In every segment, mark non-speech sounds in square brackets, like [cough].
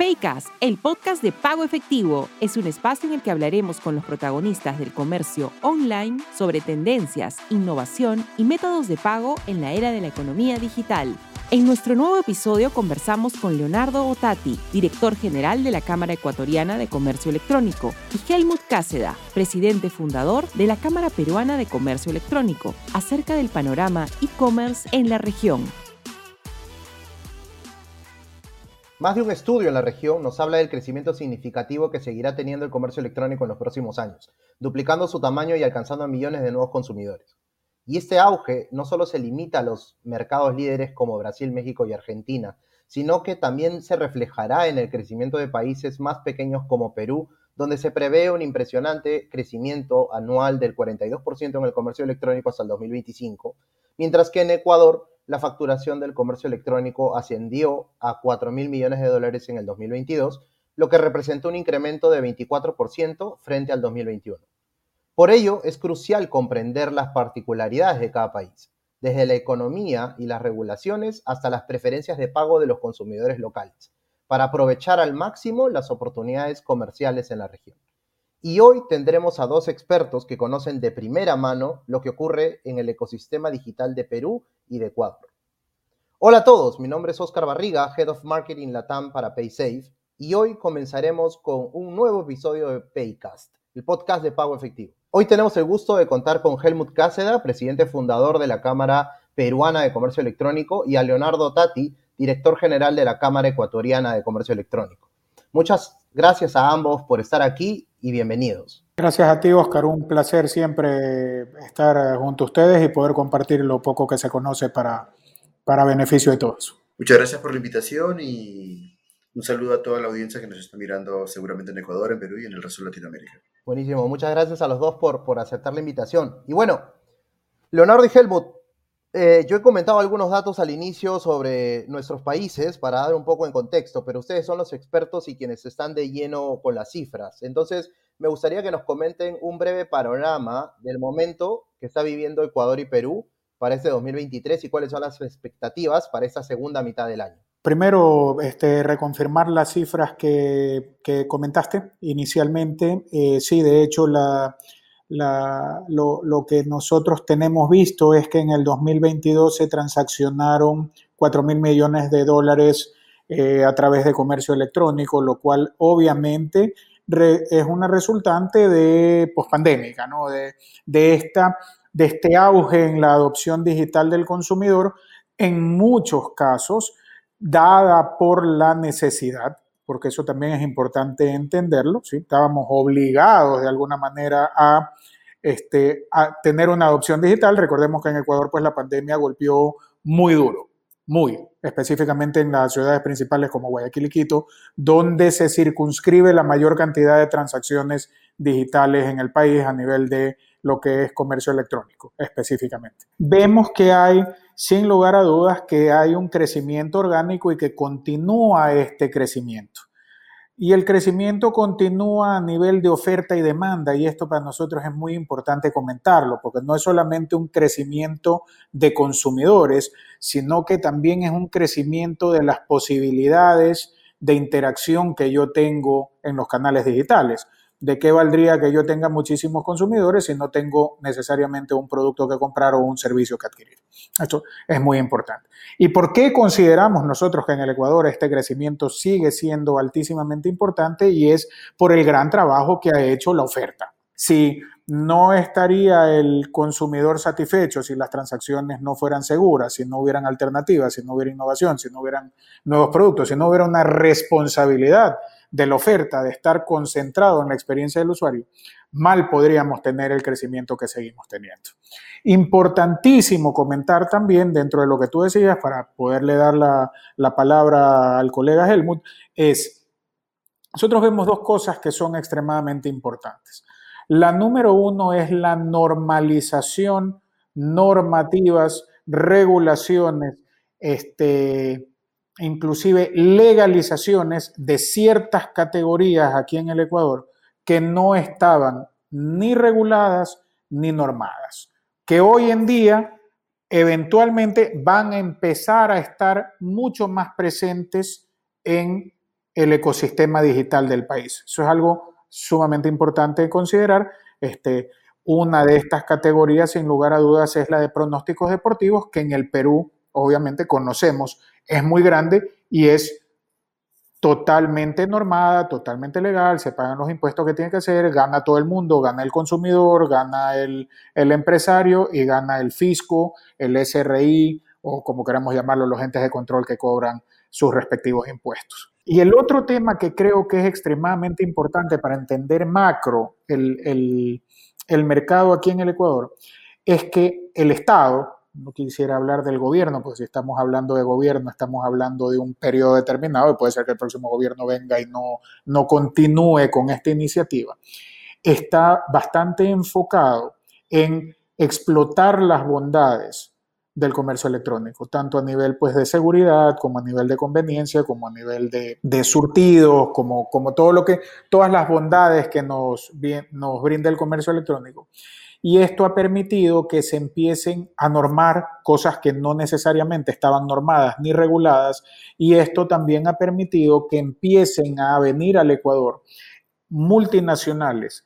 Paycast, el podcast de pago efectivo, es un espacio en el que hablaremos con los protagonistas del comercio online sobre tendencias, innovación y métodos de pago en la era de la economía digital. En nuestro nuevo episodio conversamos con Leonardo Otati, director general de la Cámara Ecuatoriana de Comercio Electrónico, y Helmut Cáceda, presidente fundador de la Cámara Peruana de Comercio Electrónico, acerca del panorama e-commerce en la región. Más de un estudio en la región nos habla del crecimiento significativo que seguirá teniendo el comercio electrónico en los próximos años, duplicando su tamaño y alcanzando a millones de nuevos consumidores. Y este auge no solo se limita a los mercados líderes como Brasil, México y Argentina, sino que también se reflejará en el crecimiento de países más pequeños como Perú, donde se prevé un impresionante crecimiento anual del 42% en el comercio electrónico hasta el 2025, mientras que en Ecuador la facturación del comercio electrónico ascendió a 4 mil millones de dólares en el 2022, lo que representó un incremento de 24% frente al 2021. Por ello, es crucial comprender las particularidades de cada país, desde la economía y las regulaciones hasta las preferencias de pago de los consumidores locales, para aprovechar al máximo las oportunidades comerciales en la región. Y hoy tendremos a dos expertos que conocen de primera mano lo que ocurre en el ecosistema digital de Perú y de Ecuador. Hola a todos, mi nombre es Oscar Barriga, Head of Marketing Latam para PaySafe, y hoy comenzaremos con un nuevo episodio de Paycast, el podcast de pago efectivo. Hoy tenemos el gusto de contar con Helmut Cáceda, presidente fundador de la Cámara Peruana de Comercio Electrónico, y a Leonardo Tati, director general de la Cámara Ecuatoriana de Comercio Electrónico. Muchas gracias a ambos por estar aquí y bienvenidos. Gracias a ti, Oscar. Un placer siempre estar junto a ustedes y poder compartir lo poco que se conoce para, para beneficio de todos. Muchas gracias por la invitación y un saludo a toda la audiencia que nos está mirando seguramente en Ecuador, en Perú y en el resto de Latinoamérica. Buenísimo. Muchas gracias a los dos por, por aceptar la invitación. Y bueno, Leonardo y Helmut, eh, yo he comentado algunos datos al inicio sobre nuestros países para dar un poco en contexto, pero ustedes son los expertos y quienes están de lleno con las cifras. Entonces, me gustaría que nos comenten un breve panorama del momento que está viviendo Ecuador y Perú para este 2023 y cuáles son las expectativas para esta segunda mitad del año. Primero, este, reconfirmar las cifras que, comentaste inicialmente. Eh, sí, de hecho, la, lo, que nosotros tenemos visto es que en el 2022 se transaccionaron 4 mil millones de dólares eh, a través de comercio electrónico, lo cual obviamente es una resultante de pospandémica, ¿no? de, de, esta, de este auge en la adopción digital del consumidor, en muchos casos dada por la necesidad, porque eso también es importante entenderlo, ¿sí? estábamos obligados de alguna manera a este, a tener una adopción digital. Recordemos que en Ecuador pues la pandemia golpeó muy duro, muy específicamente en las ciudades principales como Guayaquil y Quito, donde se circunscribe la mayor cantidad de transacciones digitales en el país a nivel de lo que es comercio electrónico específicamente. Vemos que hay, sin lugar a dudas, que hay un crecimiento orgánico y que continúa este crecimiento. Y el crecimiento continúa a nivel de oferta y demanda, y esto para nosotros es muy importante comentarlo, porque no es solamente un crecimiento de consumidores, sino que también es un crecimiento de las posibilidades de interacción que yo tengo en los canales digitales. ¿De qué valdría que yo tenga muchísimos consumidores si no tengo necesariamente un producto que comprar o un servicio que adquirir? Esto es muy importante. ¿Y por qué consideramos nosotros que en el Ecuador este crecimiento sigue siendo altísimamente importante? Y es por el gran trabajo que ha hecho la oferta. Si no estaría el consumidor satisfecho si las transacciones no fueran seguras, si no hubieran alternativas, si no hubiera innovación, si no hubieran nuevos productos, si no hubiera una responsabilidad de la oferta, de estar concentrado en la experiencia del usuario, mal podríamos tener el crecimiento que seguimos teniendo. Importantísimo comentar también, dentro de lo que tú decías, para poderle dar la, la palabra al colega Helmut, es, nosotros vemos dos cosas que son extremadamente importantes. La número uno es la normalización, normativas, regulaciones, este, inclusive legalizaciones de ciertas categorías aquí en el Ecuador que no estaban ni reguladas ni normadas, que hoy en día eventualmente van a empezar a estar mucho más presentes en el ecosistema digital del país. Eso es algo sumamente importante de considerar. Este, una de estas categorías, sin lugar a dudas, es la de pronósticos deportivos, que en el Perú, obviamente, conocemos, es muy grande y es totalmente normada, totalmente legal, se pagan los impuestos que tiene que hacer, gana todo el mundo, gana el consumidor, gana el, el empresario y gana el fisco, el SRI o como queramos llamarlo, los entes de control que cobran sus respectivos impuestos. Y el otro tema que creo que es extremadamente importante para entender macro el, el, mercado aquí en el Ecuador es que el Estado, no quisiera hablar del gobierno, pues si estamos hablando de gobierno, estamos hablando de un periodo determinado y puede ser que el próximo gobierno venga y no, no continúe con esta iniciativa, está bastante enfocado en explotar las bondades del comercio electrónico, tanto a nivel pues, de seguridad, como a nivel de conveniencia, como a nivel de, de surtidos, como, como todo lo que, todas las bondades que nos, nos brinda el comercio electrónico. Y esto ha permitido que se empiecen a normar cosas que no necesariamente estaban normadas ni reguladas. Y esto también ha permitido que empiecen a venir al Ecuador multinacionales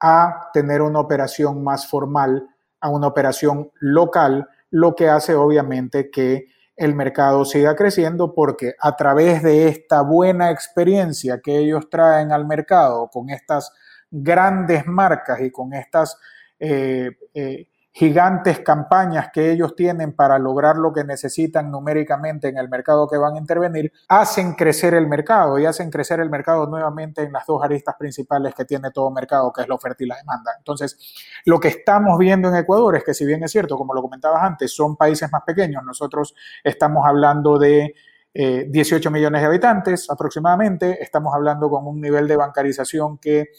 a tener una operación más formal, a una operación local lo que hace obviamente que el mercado siga creciendo porque a través de esta buena experiencia que ellos traen al mercado con estas grandes marcas y con estas gigantes campañas que ellos tienen para lograr lo que necesitan numéricamente en el mercado que van a intervenir, hacen crecer el mercado y hacen crecer el mercado nuevamente en las dos aristas principales que tiene todo mercado, que es la oferta y la demanda. Entonces, lo que estamos viendo en Ecuador es que si bien es cierto, como lo comentabas antes, son países más pequeños, nosotros estamos hablando de 18 eh, millones de habitantes aproximadamente, estamos hablando con un nivel de bancarización que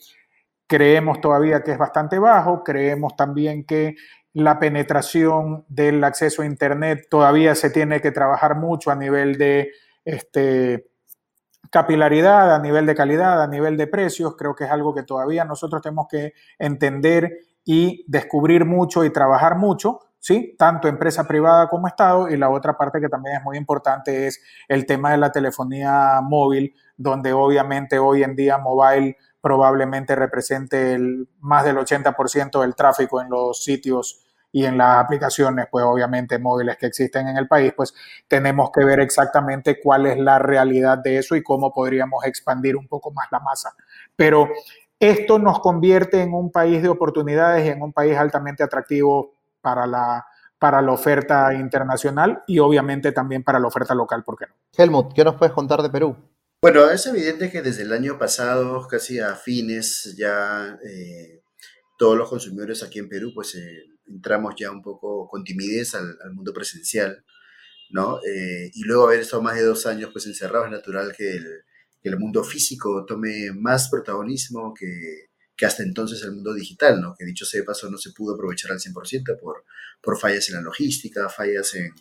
creemos todavía que es bastante bajo, creemos también que la penetración del acceso a Internet todavía se tiene que trabajar mucho a nivel de este, capilaridad, a nivel de calidad, a nivel de precios. Creo que es algo que todavía nosotros tenemos que entender y descubrir mucho y trabajar mucho, ¿sí? Tanto empresa privada como Estado. Y la otra parte que también es muy importante es el tema de la telefonía móvil, donde obviamente hoy en día mobile probablemente represente más del 80% del tráfico en los sitios y en las aplicaciones, pues obviamente móviles que existen en el país, pues tenemos que ver exactamente cuál es la realidad de eso y cómo podríamos expandir un poco más la masa. Pero esto nos convierte en un país de oportunidades y en un país altamente atractivo para la, para la oferta internacional y obviamente también para la oferta local, ¿por qué no? Helmut, ¿qué nos puedes contar de Perú? Bueno, es evidente que desde el año pasado, casi a fines, ya eh, todos los consumidores aquí en Perú, pues eh, entramos ya un poco con timidez al, mundo presencial, ¿no? Eh, y luego haber estado más de dos años pues encerrados, es natural que el, mundo físico tome más protagonismo que, que, hasta entonces el mundo digital, ¿no? Que dicho sea de paso no se pudo aprovechar al 100% por, por fallas en la logística, fallas en,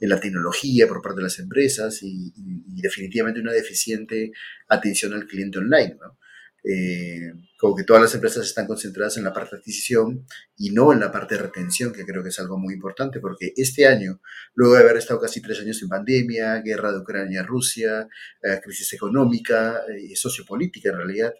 en la tecnología por parte de las empresas y, y, definitivamente una deficiente atención al cliente online, ¿no? Eh, como que todas las empresas están concentradas en la parte de adquisición y no en la parte de retención, que creo que es algo muy importante, porque este año, luego de haber estado casi tres años en pandemia, guerra de Ucrania-Rusia, eh, crisis económica y eh, sociopolítica en realidad,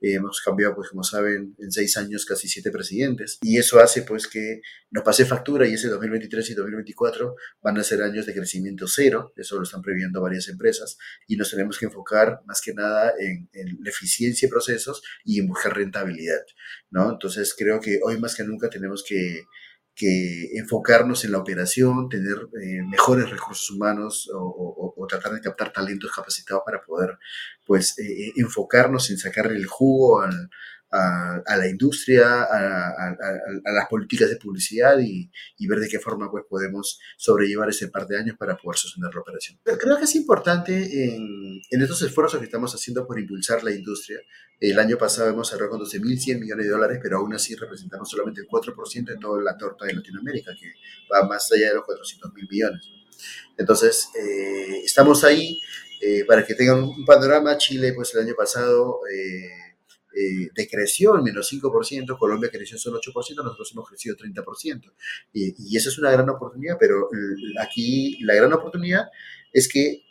eh, hemos cambiado, pues como saben, en seis años casi siete presidentes. Y eso hace pues que nos pase factura y ese 2023 y 2024 van a ser años de crecimiento cero. Eso lo están previendo varias empresas. Y nos tenemos que enfocar más que nada en, en la eficiencia de procesos y en buscar rentabilidad. ¿no? Entonces creo que hoy más que nunca tenemos que que enfocarnos en la operación, tener eh, mejores recursos humanos o, tratar de captar talentos capacitados para poder pues eh, eh, enfocarnos en sacarle el jugo al, a, la industria, a, las políticas de publicidad y, ver de qué forma pues, podemos sobrellevar ese par de años para poder sostener la operación. Creo que es importante en, en estos esfuerzos que estamos haciendo por impulsar la industria. El año pasado hemos cerrado con 12.100 millones de dólares, pero aún así representamos solamente el 4% de toda la torta de Latinoamérica, que va más allá de los 400.000 millones. Entonces, eh, estamos ahí. Eh, para que tengan un panorama, Chile, pues el año pasado eh, eh, decreció en menos 5%, Colombia creció solo 8%, nosotros hemos crecido 30%. Y, y esa es una gran oportunidad, pero aquí la gran oportunidad es que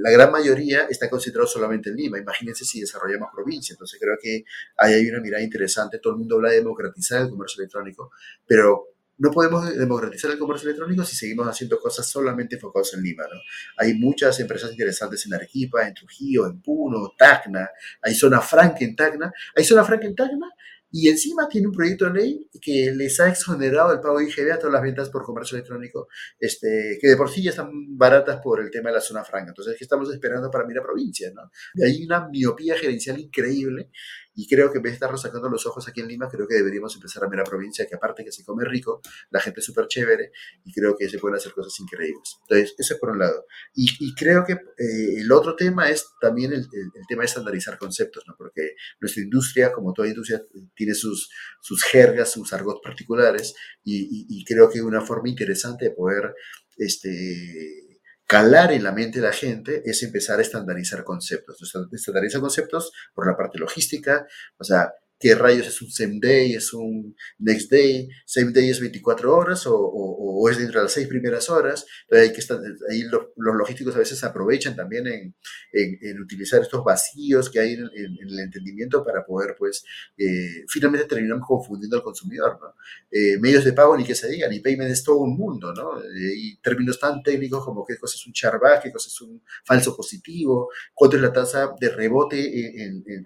la gran mayoría está concentrado solamente en Lima. Imagínense si desarrollamos provincia. Entonces creo que ahí hay una mirada interesante. Todo el mundo habla de democratizar el comercio electrónico, pero no podemos democratizar el comercio electrónico si seguimos haciendo cosas solamente enfocadas en Lima. ¿no? Hay muchas empresas interesantes en Arequipa, en Trujillo, en Puno, Tacna, hay zona franca en Tacna. Hay zona franca en Tacna y encima tiene un proyecto de ley que les ha exonerado el pago de IGB a todas las ventas por comercio electrónico, este, que de por sí ya están baratas por el tema de la zona franca. Entonces, ¿qué estamos esperando para mirar provincia? ¿no? Hay una miopía gerencial increíble y creo que en vez de estar sacando los ojos aquí en Lima, creo que deberíamos empezar a mirar provincia, que aparte que se come rico, la gente es súper chévere y creo que se pueden hacer cosas increíbles. Entonces, eso es por un lado. Y, y creo que eh, el otro tema es también el, el, tema de estandarizar conceptos, ¿no? porque nuestra industria, como toda industria, tiene sus, sus jergas, sus argot particulares y, creo que una forma interesante de poder este, calar en la mente de la gente es empezar a estandarizar conceptos. Estandarizar conceptos por la parte logística, o sea, qué rayos es un same day, es un next day, same day es 24 horas o, o, es dentro de las seis primeras horas. Entonces hay que estar, ahí los, logísticos a veces aprovechan también en, en, utilizar estos vacíos que hay en, el entendimiento para poder, pues, eh, finalmente terminamos confundiendo al consumidor, ¿no? Eh, medios de pago ni que se digan, y payment es todo un mundo, ¿no? Eh, y términos tan técnicos como qué cosa es un charback, qué cosa es un falso positivo, cuánto es la tasa de rebote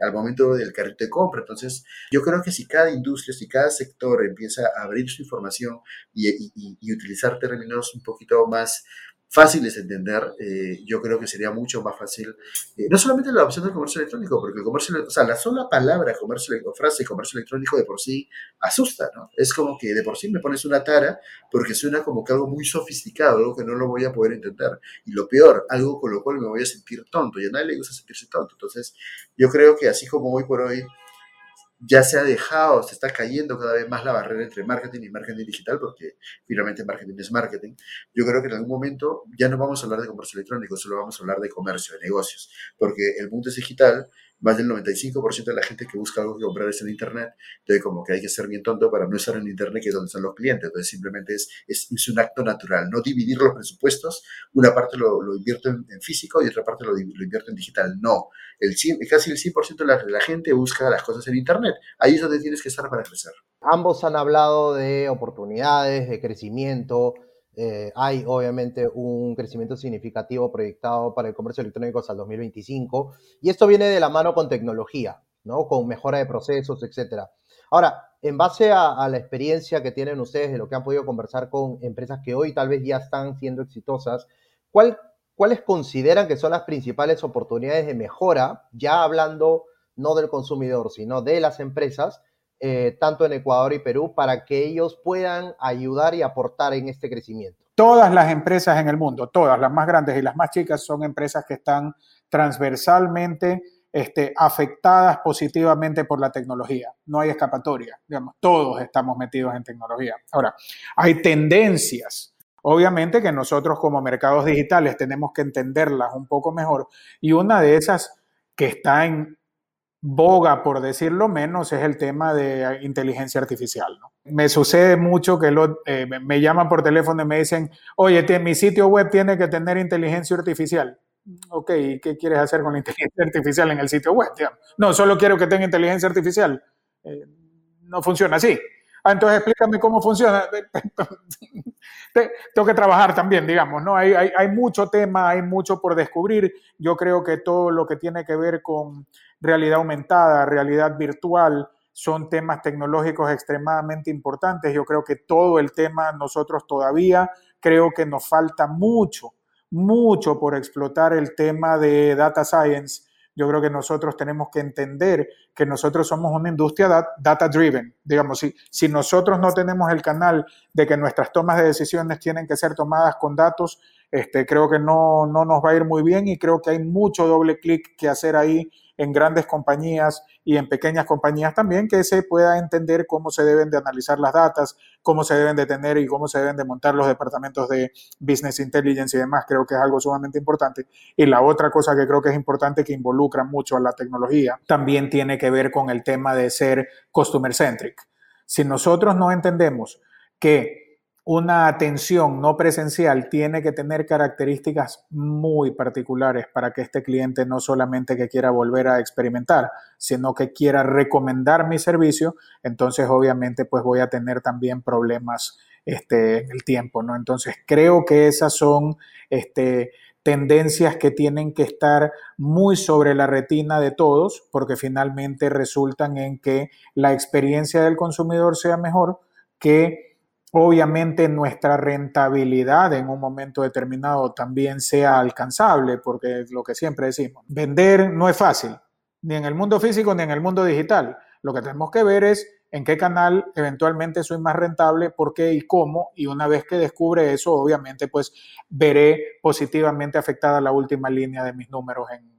al momento del carrito de compra. Entonces, yo creo que si cada industria, si cada sector empieza a abrir su información y, utilizar términos un poquito más fáciles de entender, eh, yo creo que sería mucho más fácil, eh, no solamente la opción del comercio electrónico, porque el comercio, o sea, la sola palabra comercio o frase comercio electrónico de por sí asusta, ¿no? Es como que de por sí me pones una tara porque suena como que algo muy sofisticado, algo que no lo voy a poder entender. Y lo peor, algo con lo cual me voy a sentir tonto, y a nadie le gusta sentirse tonto. Entonces, yo creo que así como hoy por hoy ya se ha dejado, se está cayendo cada vez más la barrera entre marketing y marketing digital, porque finalmente marketing es marketing. Yo creo que en algún momento ya no vamos a hablar de comercio electrónico, solo vamos a hablar de comercio, de negocios, porque el mundo es digital más del 95% de la gente que busca algo que comprar es en Internet. Entonces, como que hay que ser bien tonto para no estar en Internet, que es donde están los clientes. Entonces, simplemente es, es, un acto natural. No dividir los presupuestos. Una parte lo, lo invierto en, físico y otra parte lo, lo invierto en digital. No. El casi el 100% de la, de la gente busca las cosas en Internet. Ahí es donde tienes que estar para crecer. Ambos han hablado de oportunidades, de crecimiento, eh, hay obviamente un crecimiento significativo proyectado para el comercio electrónico hasta el 2025 y esto viene de la mano con tecnología, ¿no? Con mejora de procesos, etcétera. Ahora, en base a, la experiencia que tienen ustedes de lo que han podido conversar con empresas que hoy tal vez ya están siendo exitosas, ¿cuáles consideran que son las principales oportunidades de mejora, ya hablando no del consumidor, sino de las empresas, eh, tanto en Ecuador y Perú, para que ellos puedan ayudar y aportar en este crecimiento? Todas las empresas en el mundo, todas las más grandes y las más chicas, son empresas que están transversalmente este, afectadas positivamente por la tecnología. No hay escapatoria, digamos, todos estamos metidos en tecnología. Ahora, hay tendencias. Obviamente que nosotros como mercados digitales tenemos que entenderlas un poco mejor y una de esas que está en boga, por decirlo menos, es el tema de inteligencia artificial. Me sucede mucho que eh, me llaman por teléfono y me dicen, oye, mi sitio web tiene que tener inteligencia artificial. Ok, ¿y qué quieres hacer con la [laughs] inteligencia artificial en el sitio web? No, solo quiero que tenga inteligencia artificial. Eh, no funciona así. Ah, entonces explícame cómo funciona. [laughs] Tengo que trabajar también, digamos, ¿no? Hay, hay, hay, mucho tema, hay mucho por descubrir. Yo creo que todo lo que tiene que ver con realidad aumentada, realidad virtual, son temas tecnológicos extremadamente importantes. Yo creo que todo el tema nosotros todavía creo que nos falta mucho, mucho por explotar el tema de data science yo creo que nosotros tenemos que entender que nosotros somos una industria data driven. Digamos, si, si nosotros no tenemos el canal de que nuestras tomas de decisiones tienen que ser tomadas con datos, este, creo que no, no nos va a ir muy bien y creo que hay mucho doble clic que hacer ahí en grandes compañías y en pequeñas compañías también, que se pueda entender cómo se deben de analizar las datas, cómo se deben de tener y cómo se deben de montar los departamentos de Business Intelligence y demás. Creo que es algo sumamente importante. Y la otra cosa que creo que es importante, que involucra mucho a la tecnología, también tiene que ver con el tema de ser customer centric. Si nosotros no entendemos que una atención no presencial tiene que tener características muy particulares para que este cliente no solamente que quiera volver a experimentar, sino que quiera recomendar mi servicio, entonces obviamente pues voy a tener también problemas este, en el tiempo, ¿no? Entonces creo que esas son este, tendencias que tienen que estar muy sobre la retina de todos, porque finalmente resultan en que la experiencia del consumidor sea mejor que obviamente nuestra rentabilidad en un momento determinado también sea alcanzable, porque es lo que siempre decimos, vender no es fácil, ni en el mundo físico ni en el mundo digital. Lo que tenemos que ver es en qué canal eventualmente soy más rentable, por qué y cómo, y una vez que descubre eso, obviamente pues veré positivamente afectada la última línea de mis números en,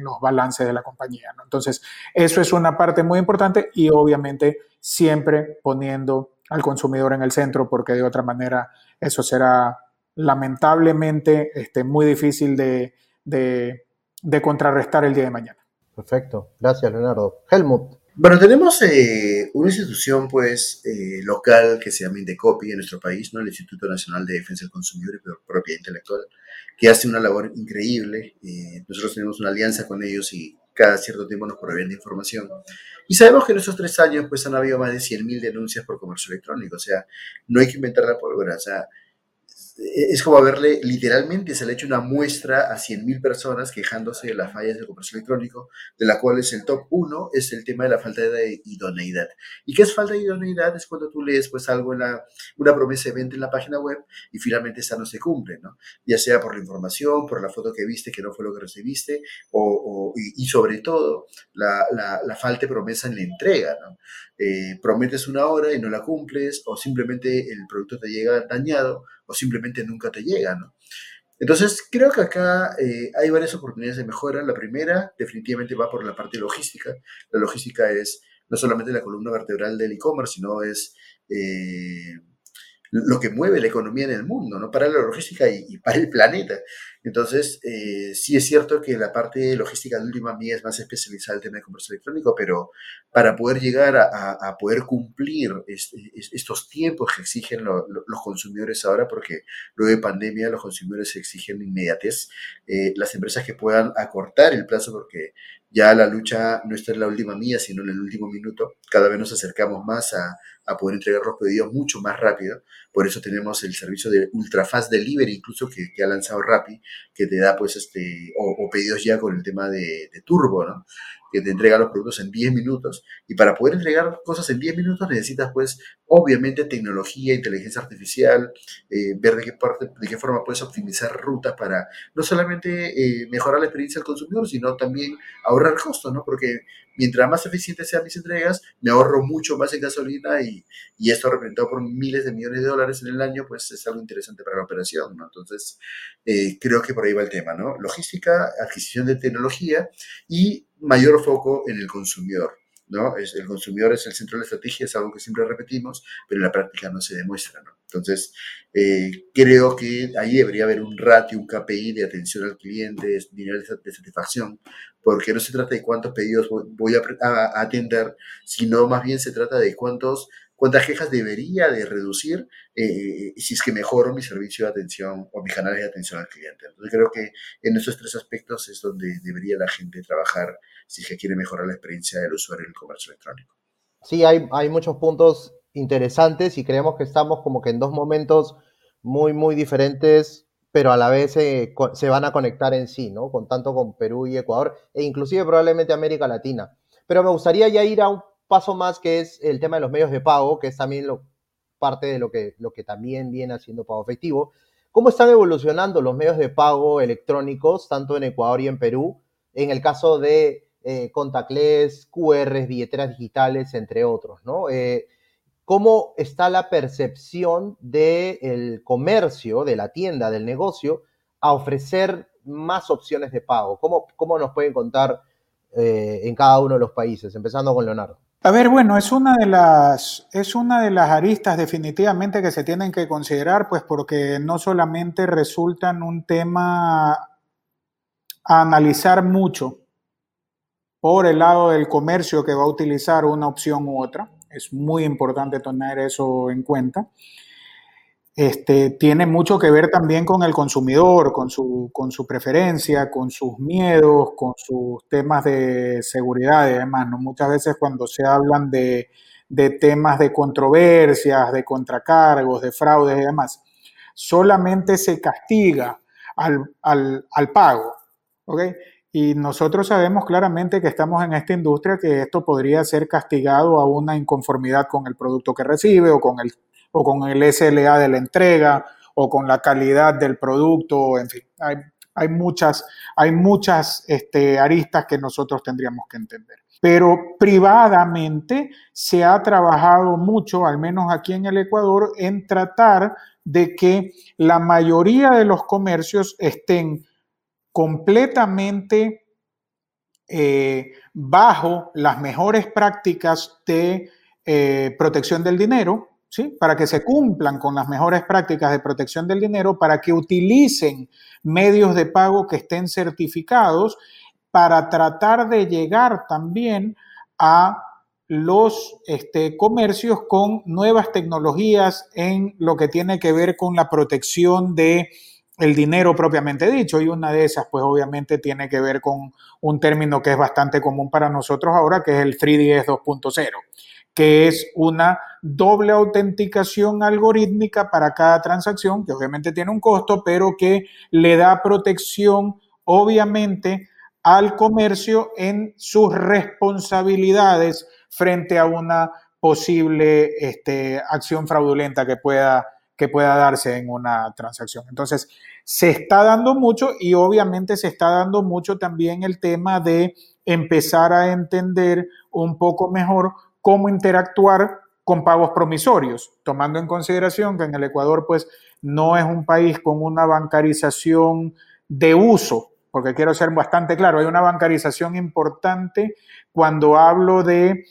los balances de la compañía. Entonces, eso es una parte muy importante y obviamente siempre poniendo al consumidor en el centro, porque de otra manera eso será lamentablemente este, muy difícil de, contrarrestar el día de mañana. Perfecto, gracias Leonardo. Helmut. Bueno, tenemos eh, una institución pues eh, local que se llama Indecopi en nuestro país, ¿no? el Instituto Nacional de Defensa del Consumidor y Propiedad Intelectual, que hace una labor increíble. Eh, nosotros tenemos una alianza con ellos y cada cierto tiempo nos proveen de información. Y sabemos que en estos tres años pues han habido más de 100.000 denuncias por comercio electrónico, o sea, no hay que inventar la pólvora, o sea, es como haberle, literalmente se le ha hecho una muestra a 100.000 personas quejándose de las fallas del comercio electrónico, de la cual es el top 1, es el tema de la falta de idoneidad. ¿Y qué es falta de idoneidad? Es cuando tú lees pues algo en la, una promesa de venta en la página web y finalmente esa no se cumple, ¿no? Ya sea por la información, por la foto que viste que no fue lo que recibiste, o, y, sobre todo la, la, falta de promesa en la entrega, ¿no? Eh, prometes una hora y no la cumples, o simplemente el producto te llega dañado, o simplemente nunca te llega, ¿no? Entonces, creo que acá eh, hay varias oportunidades de mejora. La primera, definitivamente, va por la parte logística. La logística es no solamente la columna vertebral del e-commerce, sino es eh, lo que mueve la economía en el mundo, ¿no? Para la logística y, para el planeta. Entonces, eh, sí es cierto que la parte logística de última mía es más especializada el tema de comercio electrónico, pero para poder llegar a, poder cumplir estos tiempos que exigen los consumidores ahora, porque luego de pandemia los consumidores exigen inmediatez, eh, las empresas que puedan acortar el plazo, porque ya la lucha no está en la última mía, sino en el último minuto, cada vez nos acercamos más a poder entregar los pedidos mucho más rápido. Por eso tenemos el servicio de Ultra Fast Delivery, incluso que, ha lanzado Rappi, que te da pues este, o, pedidos ya con el tema de, de turbo, ¿no? Que te entrega los productos en 10 minutos. Y para poder entregar cosas en 10 minutos necesitas, pues, obviamente, tecnología, inteligencia artificial, eh, ver de qué, parte, de qué forma puedes optimizar rutas para no solamente eh, mejorar la experiencia del consumidor, sino también ahorrar costos, ¿no? Porque mientras más eficientes sean mis entregas, me ahorro mucho más en gasolina y, y esto representado por miles de millones de dólares en el año, pues es algo interesante para la operación, ¿no? Entonces, eh, creo que por ahí va el tema, ¿no? Logística, adquisición de tecnología y mayor foco en el consumidor. ¿no? El consumidor es el centro de la estrategia, es algo que siempre repetimos, pero en la práctica no se demuestra. ¿no? Entonces, eh, creo que ahí debería haber un ratio, un KPI de atención al cliente, de satisfacción, porque no se trata de cuántos pedidos voy a atender, sino más bien se trata de cuántos cuántas quejas debería de reducir eh, si es que mejoro mi servicio de atención o mis canales de atención al cliente. Entonces creo que en esos tres aspectos es donde debería la gente trabajar si es que quiere mejorar la experiencia del usuario en el comercio electrónico. Sí, hay, muchos puntos interesantes y creemos que estamos como que en dos momentos muy, muy diferentes, pero a la vez se van a conectar en sí, ¿no? Con tanto con Perú y Ecuador, e inclusive probablemente América Latina. Pero me gustaría ya ir a un paso más que es el tema de los medios de pago, que es también lo, parte de lo que, también viene haciendo pago efectivo. ¿Cómo están evolucionando los medios de pago electrónicos, tanto en Ecuador y en Perú, en el caso de eh, QRs, billeteras digitales, entre otros? Eh, ¿Cómo está la percepción del comercio, de la tienda, del negocio, a ofrecer más opciones de pago? ¿Cómo, cómo nos pueden contar eh, en cada uno de los países? Empezando con Leonardo. A ver, bueno, es una de las, es una de las aristas definitivamente que se tienen que considerar, pues porque no solamente resultan un tema a analizar mucho por el lado del comercio que va a utilizar una opción u otra, es muy importante tener eso en cuenta, este, tiene mucho que ver también con el consumidor, con su, con su preferencia, con sus miedos, con sus temas de seguridad y demás. ¿no? Muchas veces cuando se hablan de, temas de controversias, de contracargos, de fraudes y demás, solamente se castiga al, al pago. ¿okay? Y nosotros sabemos claramente que estamos en esta industria que esto podría ser castigado a una inconformidad con el producto que recibe o con el, o con el SLA de la entrega o con la calidad del producto, en fin, hay, muchas, hay muchas este, aristas que nosotros tendríamos que entender. Pero privadamente se ha trabajado mucho, al menos aquí en el Ecuador, en tratar de que la mayoría de los comercios estén completamente eh, bajo las mejores prácticas de eh, protección del dinero, para que se cumplan con las mejores prácticas de protección del dinero, para que utilicen medios de pago que estén certificados, para tratar de llegar también a los este, comercios con nuevas tecnologías en lo que tiene que ver con la protección de el dinero propiamente dicho. Y una de esas pues obviamente tiene que ver con un término que es bastante común para nosotros ahora que es el 3DS 2.0 que es una doble autenticación algorítmica para cada transacción que obviamente tiene un costo pero que le da protección obviamente al comercio en sus responsabilidades frente a una posible este, acción fraudulenta que pueda que pueda darse en una transacción. Entonces, se está dando mucho y obviamente se está dando mucho también el tema de empezar a entender un poco mejor cómo interactuar con pagos promisorios, tomando en consideración que en el Ecuador pues no es un país con una bancarización de uso, porque quiero ser bastante claro, hay una bancarización importante cuando hablo de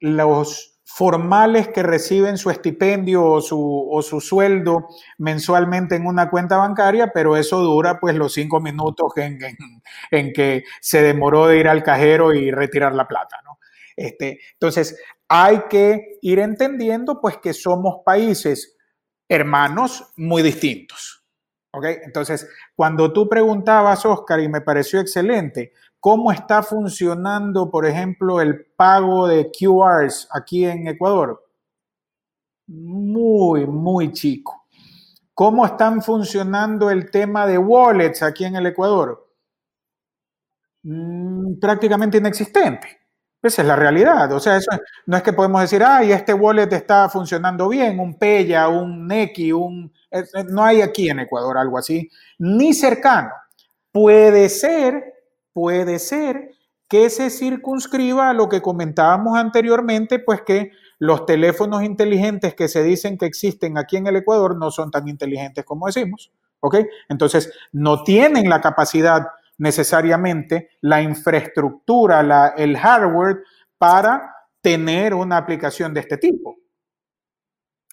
los formales que reciben su estipendio o su, sueldo mensualmente en una cuenta bancaria, pero eso dura pues los cinco minutos en, en, que se demoró de ir al cajero y retirar la plata, ¿no? Este, entonces, hay que ir entendiendo pues que somos países hermanos muy distintos. ¿ok? Entonces, cuando tú preguntabas, Oscar, y me pareció excelente, ¿Cómo está funcionando, por ejemplo, el pago de QRs aquí en Ecuador? Muy, muy chico. ¿Cómo están funcionando el tema de wallets aquí en el Ecuador? Mm, prácticamente inexistente. Esa es la realidad. O sea, eso no es que podemos decir, ay, este wallet está funcionando bien, un Peya, un Neki, un... No hay aquí en Ecuador algo así, ni cercano. Puede ser puede ser que se circunscriba a lo que comentábamos anteriormente, pues que los teléfonos inteligentes que se dicen que existen aquí en el Ecuador no son tan inteligentes como decimos, ¿ok? Entonces, no tienen la capacidad necesariamente, la infraestructura, el hardware para tener una aplicación de este tipo.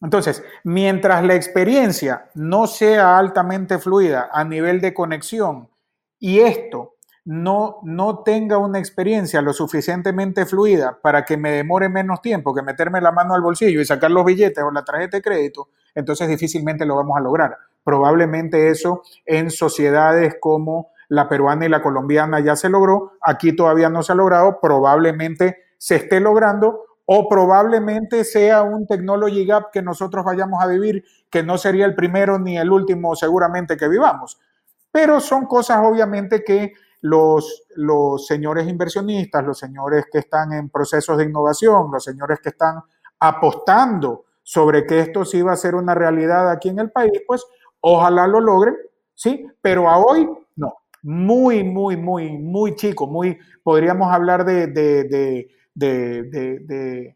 Entonces, mientras la experiencia no sea altamente fluida a nivel de conexión y esto no, no tenga una experiencia lo suficientemente fluida para que me demore menos tiempo que meterme la mano al bolsillo y sacar los billetes o la tarjeta de crédito, entonces difícilmente lo vamos a lograr. Probablemente eso en sociedades como la peruana y la colombiana ya se logró, aquí todavía no se ha logrado, probablemente se esté logrando o probablemente sea un technology gap que nosotros vayamos a vivir, que no sería el primero ni el último seguramente que vivamos. Pero son cosas obviamente que los, los señores inversionistas, los señores que están en procesos de innovación, los señores que están apostando sobre que esto sí va a ser una realidad aquí en el país, pues ojalá lo logren, ¿sí? Pero a hoy muy, muy, muy, muy chico, muy, podríamos hablar de, de, de,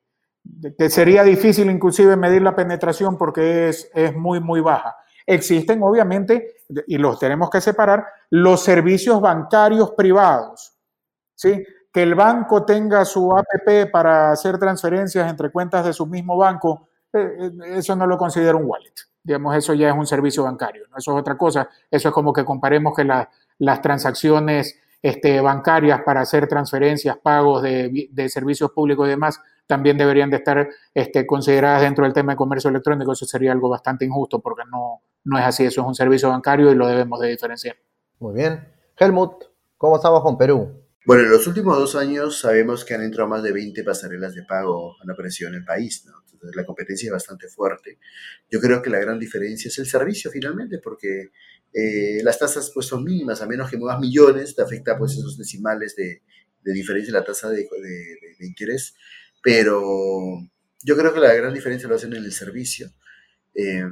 que sería difícil inclusive medir la penetración porque es, es muy, muy baja. Existen obviamente, y los tenemos que separar, los servicios bancarios privados. ¿sí? Que el banco tenga su APP para hacer transferencias entre cuentas de su mismo banco, eh, eh, eso no lo considero un wallet. Digamos, eso ya es un servicio bancario, eso es otra cosa. Eso es como que comparemos que las transacciones este, bancarias para hacer transferencias, pagos de, de, servicios públicos y demás, también deberían de estar este, consideradas dentro del tema de comercio electrónico. Eso sería algo bastante injusto porque no, no es así. Eso es un servicio bancario y lo debemos de diferenciar. Muy bien. Helmut, ¿cómo estamos con Perú? Bueno, en los últimos dos años sabemos que han entrado más de 20 pasarelas de pago, han aparecido en el país, ¿no? Entonces la competencia es bastante fuerte. Yo creo que la gran diferencia es el servicio finalmente, porque eh, las tasas pues son mínimas, a menos que muevas millones, te afecta pues esos decimales de, de diferencia en la tasa de, de, de, interés, pero yo creo que la gran diferencia lo hacen en el servicio. Eh,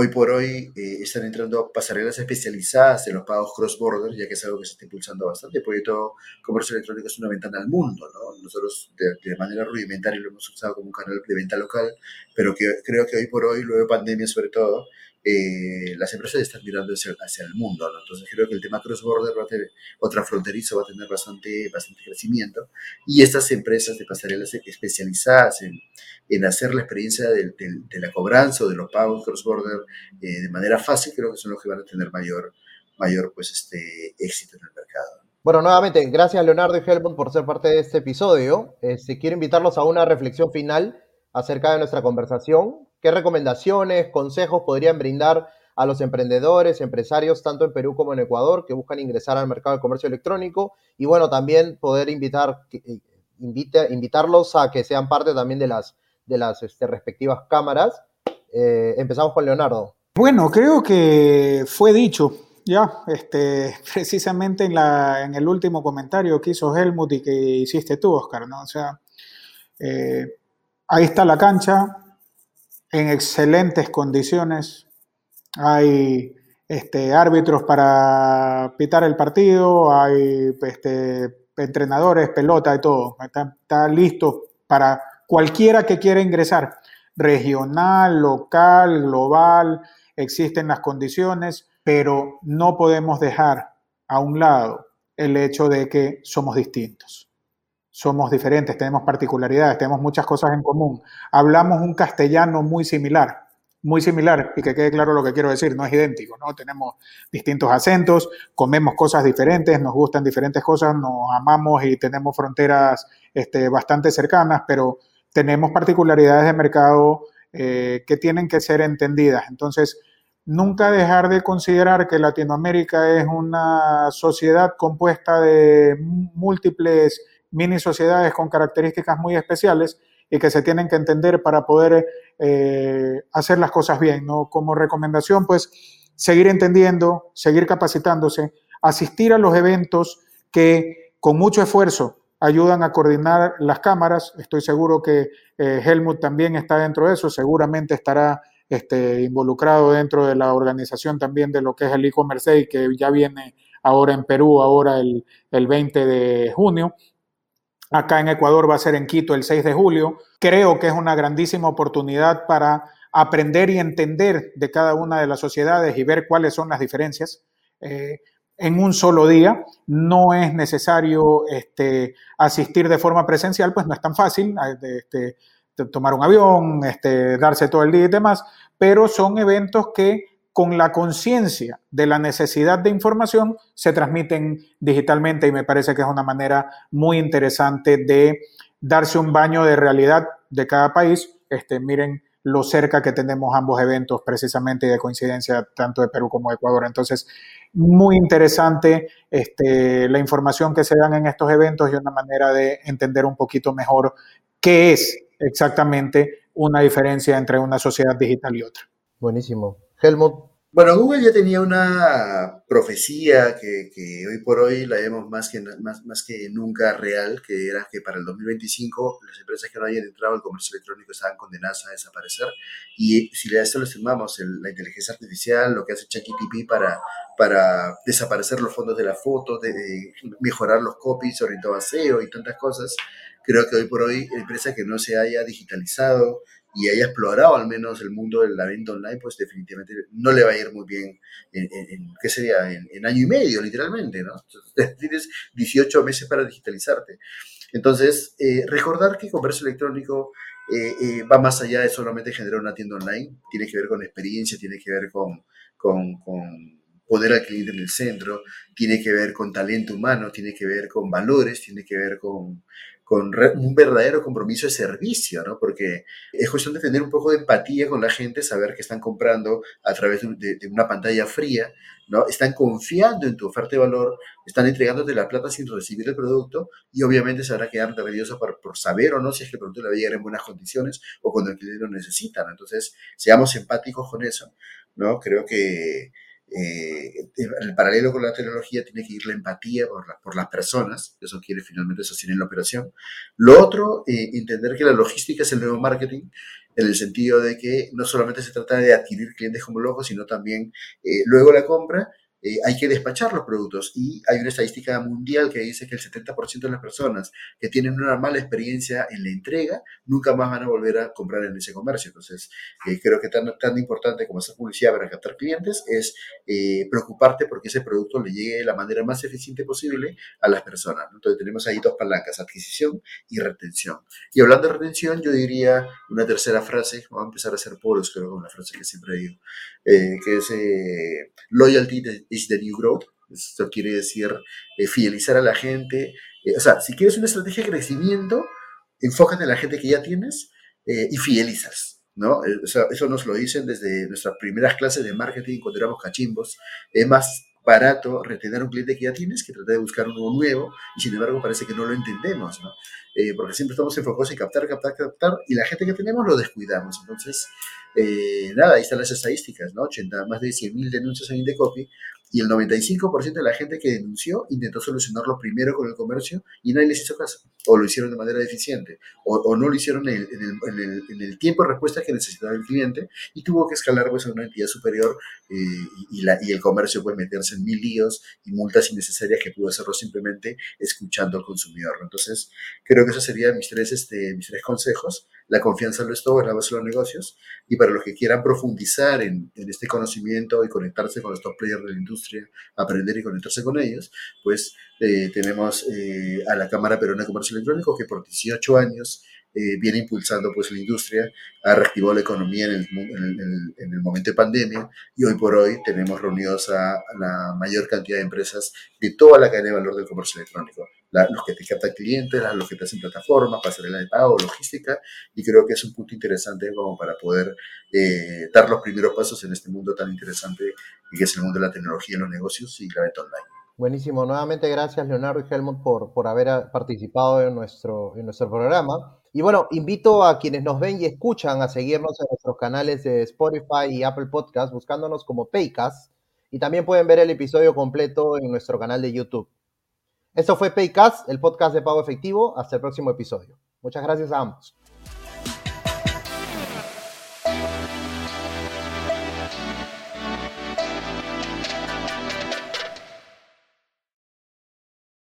Hoy por hoy eh, están entrando pasarelas especializadas en los pagos cross-border, ya que es algo que se está impulsando bastante, porque todo comercio electrónico es una ventana al mundo, ¿no? Nosotros de, manera rudimentaria lo hemos usado como un canal de venta local, pero que, creo que hoy por hoy, luego de pandemia sobre todo, eh, las empresas están mirando hacia, el mundo, ¿no? Entonces creo que el tema cross-border va a tener, otra fronterizo va a tener bastante, bastante crecimiento y estas empresas de pasarelas especializadas en, hacer la experiencia de, la cobranza o de los pagos cross-border eh, de manera fácil, creo que son los que van a tener mayor, mayor pues, este, éxito en el mercado. Bueno, nuevamente, gracias Leonardo y Helmut por ser parte de este episodio. Este, quiero invitarlos a una reflexión final acerca de nuestra conversación. ¿Qué recomendaciones, consejos podrían brindar a los emprendedores, empresarios, tanto en Perú como en Ecuador, que buscan ingresar al mercado del comercio electrónico? Y bueno, también poder invitar, eh, invitarlos a que sean parte también de las, de las este, respectivas cámaras. Eh, empezamos con Leonardo. Bueno, creo que fue dicho ya, este, precisamente en, la, en el último comentario que hizo Helmut y que hiciste tú, Oscar, ¿no? O sea, eh, ahí está la cancha, en excelentes condiciones. Hay este, árbitros para pitar el partido, hay este, entrenadores, pelota y todo. Está, listo para cualquiera que quiera ingresar. Regional, local, global, existen las condiciones, pero no podemos dejar a un lado el hecho de que somos distintos somos diferentes, tenemos particularidades, tenemos muchas cosas en común. Hablamos un castellano muy similar, muy similar, y que quede claro lo que quiero decir, no es idéntico, ¿no? Tenemos distintos acentos, comemos cosas diferentes, nos gustan diferentes cosas, nos amamos y tenemos fronteras este, bastante cercanas, pero tenemos particularidades de mercado eh, que tienen que ser entendidas. Entonces, nunca dejar de considerar que Latinoamérica es una sociedad compuesta de múltiples mini sociedades con características muy especiales y que se tienen que entender para poder eh, hacer las cosas bien. ¿no? Como recomendación, pues seguir entendiendo, seguir capacitándose, asistir a los eventos que con mucho esfuerzo ayudan a coordinar las cámaras. Estoy seguro que eh, Helmut también está dentro de eso, seguramente estará este, involucrado dentro de la organización también de lo que es el e-commerce que ya viene ahora en Perú, ahora el, el 20 de junio. Acá en Ecuador va a ser en Quito el 6 de julio. Creo que es una grandísima oportunidad para aprender y entender de cada una de las sociedades y ver cuáles son las diferencias. Eh, en un solo día. No es necesario este, asistir de forma presencial, pues no es tan fácil este, tomar un avión, este, darse todo el día y demás, pero son eventos que con la conciencia de la necesidad de información, se transmiten digitalmente y me parece que es una manera muy interesante de darse un baño de realidad de cada país. Este, miren lo cerca que tenemos ambos eventos precisamente de coincidencia tanto de Perú como de Ecuador. Entonces, muy interesante este, la información que se dan en estos eventos y una manera de entender un poquito mejor qué es exactamente una diferencia entre una sociedad digital y otra. Buenísimo. Helmut, bueno, Google ya tenía una profecía que, hoy por hoy la vemos más que, más, que nunca real, que era que para el 2025 las empresas que no hayan entrado al comercio electrónico estaban condenadas a desaparecer. Y si a esto le sumamos la inteligencia artificial, lo que hace ChatGPT para, para desaparecer los fondos de la foto, de, mejorar los copies, orientado a SEO y tantas cosas, creo que hoy por hoy, empresa que no se haya digitalizado, y haya explorado al menos el mundo de la venta online, pues definitivamente no le va a ir muy bien en, ¿qué sería? En, año y medio, literalmente, ¿no? [laughs] tienes 18 meses para digitalizarte. Entonces, eh, recordar que comercio electrónico eh, eh, va más allá de solamente generar una tienda online, tiene que ver con experiencia, tiene que ver con, con, con al cliente en el centro, tiene que ver con talento humano, tiene que ver con valores, tiene que ver con, con un verdadero compromiso de servicio, ¿no? Porque es cuestión de tener un poco de empatía con la gente, saber que están comprando a través de, una pantalla fría, ¿no? Están confiando en tu oferta de valor, están entregándote la plata sin recibir el producto y obviamente se van a quedar nerviosos por, saber o no si es que el producto le va a llegar en buenas condiciones o cuando el cliente lo necesita, Entonces, seamos empáticos con eso, ¿no? Creo que eh, el paralelo con la tecnología tiene que ir la empatía por, por las personas, eso quiere finalmente sostener la operación. Lo otro, eh, entender que la logística es el nuevo marketing, en el sentido de que no solamente se trata de adquirir clientes como locos, sino también eh, luego la compra eh, hay que despachar los productos y hay una estadística mundial que dice que el 70% de las personas que tienen una mala experiencia en la entrega nunca más van a volver a comprar en ese comercio. Entonces, eh, creo que tan, tan importante como hacer publicidad para captar clientes es eh, preocuparte porque ese producto le llegue de la manera más eficiente posible a las personas. Entonces, tenemos ahí dos palancas, adquisición y retención. Y hablando de retención, yo diría una tercera frase, vamos a empezar a hacer polos, creo, con una frase que siempre digo, que es loyalty is the new growth. Esto quiere decir eh, fidelizar a la gente. Eh, o sea, si quieres una estrategia de crecimiento, enfócate en la gente que ya tienes eh, y fidelizas. ¿no? O sea, eso nos lo dicen desde nuestras primeras clases de marketing cuando éramos cachimbos. Es más barato retener un cliente que ya tienes que tratar de buscar uno nuevo y sin embargo parece que no lo entendemos, ¿no? Porque siempre estamos enfocados en captar, captar, captar y la gente que tenemos lo descuidamos. Entonces, nada, ahí están las estadísticas, ¿no? 80, más de 100.000 denuncias en Indecopy y el 95% de la gente que denunció intentó solucionarlo primero con el comercio y nadie les hizo caso. O lo hicieron de manera deficiente. O, no lo hicieron en el, tiempo de respuesta que necesitaba el cliente y tuvo que escalar pues, a una entidad superior eh, y, la, y, el comercio puede meterse en mil líos y multas innecesarias que pudo hacerlo simplemente escuchando al consumidor. Entonces, creo que esos serían mis tres, este, mis tres consejos. La confianza lo es todo, es la base de los negocios. Y para los que quieran profundizar en, en este conocimiento y conectarse con los top players de la industria, aprender y conectarse con ellos, pues eh, tenemos eh, a la Cámara Peruana de Comercio Electrónico que por 18 años eh, viene impulsando pues la industria, ha reactivado la economía en el, en, el, momento de pandemia y hoy por hoy tenemos reunidos a, la mayor cantidad de empresas de toda la cadena de valor del comercio electrónico. los que te captan clientes, los que te hacen plataformas, pasarela de pago, logística, y creo que es un punto interesante como para poder eh, dar los primeros pasos en este mundo tan interesante que es el mundo de la tecnología, los negocios y la venta online. Buenísimo. Nuevamente gracias Leonardo y Helmut por, por haber participado en nuestro, en nuestro programa. Y bueno, invito a quienes nos ven y escuchan a seguirnos en nuestros canales de Spotify y Apple Podcast buscándonos como Paycast. Y también pueden ver el episodio completo en nuestro canal de YouTube. Esto fue Paycast, el podcast de pago efectivo. Hasta el próximo episodio. Muchas gracias a ambos.